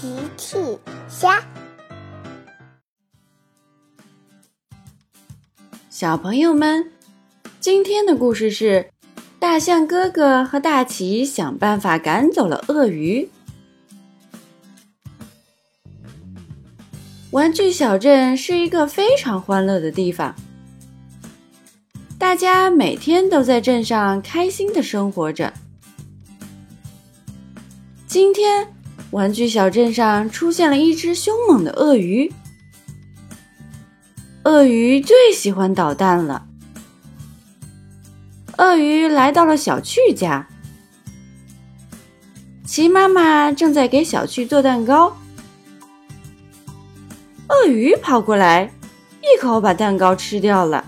奇趣虾，小朋友们，今天的故事是大象哥哥和大奇想办法赶走了鳄鱼。玩具小镇是一个非常欢乐的地方，大家每天都在镇上开心的生活着。今天。玩具小镇上出现了一只凶猛的鳄鱼。鳄鱼最喜欢捣蛋了。鳄鱼来到了小趣家，齐妈妈正在给小趣做蛋糕。鳄鱼跑过来，一口把蛋糕吃掉了。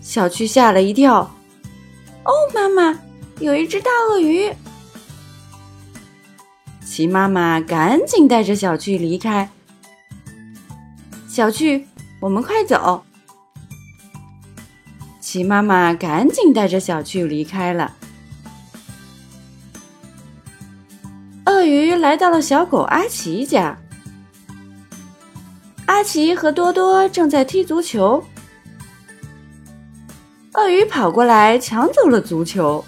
小趣吓了一跳：“哦，妈妈，有一只大鳄鱼！”齐妈妈赶紧带着小趣离开。小趣，我们快走！齐妈妈赶紧带着小趣离开了。鳄鱼来到了小狗阿奇家，阿奇和多多正在踢足球，鳄鱼跑过来抢走了足球。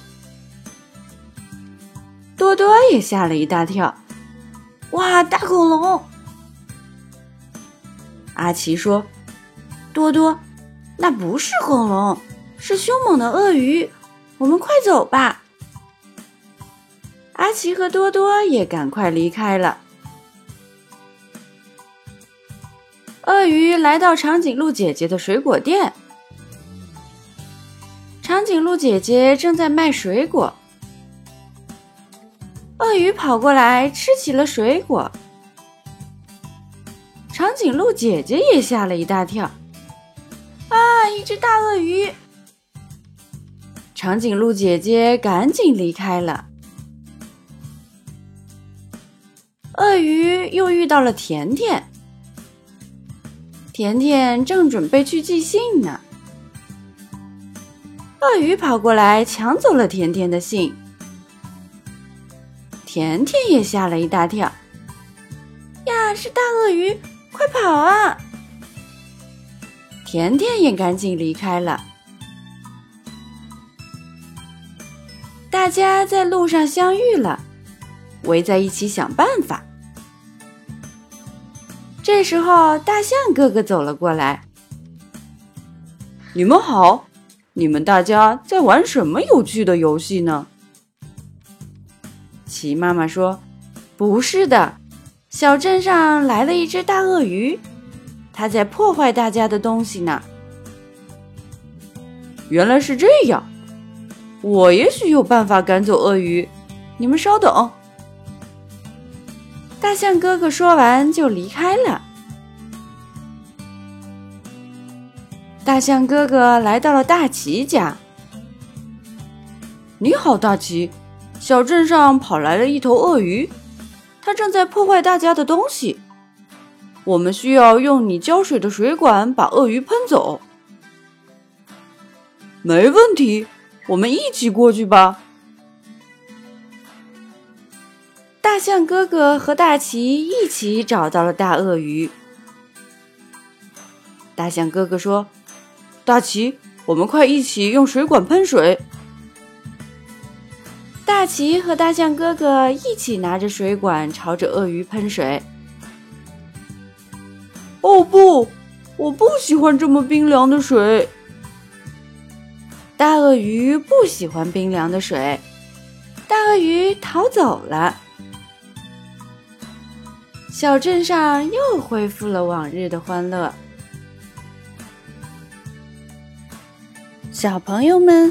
多多也吓了一大跳，哇！大恐龙！阿奇说：“多多，那不是恐龙，是凶猛的鳄鱼。我们快走吧！”阿奇和多多也赶快离开了。鳄鱼来到长颈鹿姐姐的水果店，长颈鹿姐姐正在卖水果。鳄鱼跑过来吃起了水果，长颈鹿姐姐也吓了一大跳。啊，一只大鳄鱼！长颈鹿姐姐赶紧离开了。鳄鱼又遇到了甜甜，甜甜正准备去寄信呢，鳄鱼跑过来抢走了甜甜的信。甜甜也吓了一大跳，呀，是大鳄鱼！快跑啊！甜甜也赶紧离开了。大家在路上相遇了，围在一起想办法。这时候，大象哥哥走了过来：“你们好，你们大家在玩什么有趣的游戏呢？”齐妈妈说：“不是的，小镇上来了一只大鳄鱼，它在破坏大家的东西呢。”原来是这样，我也许有办法赶走鳄鱼。你们稍等。大象哥哥说完就离开了。大象哥哥来到了大奇家。你好，大奇。小镇上跑来了一头鳄鱼，它正在破坏大家的东西。我们需要用你浇水的水管把鳄鱼喷走。没问题，我们一起过去吧。大象哥哥和大奇一起找到了大鳄鱼。大象哥哥说：“大奇，我们快一起用水管喷水。”大奇和大象哥哥一起拿着水管朝着鳄鱼喷水。哦不，我不喜欢这么冰凉的水。大鳄鱼不喜欢冰凉的水，大鳄鱼逃走了。小镇上又恢复了往日的欢乐。小朋友们。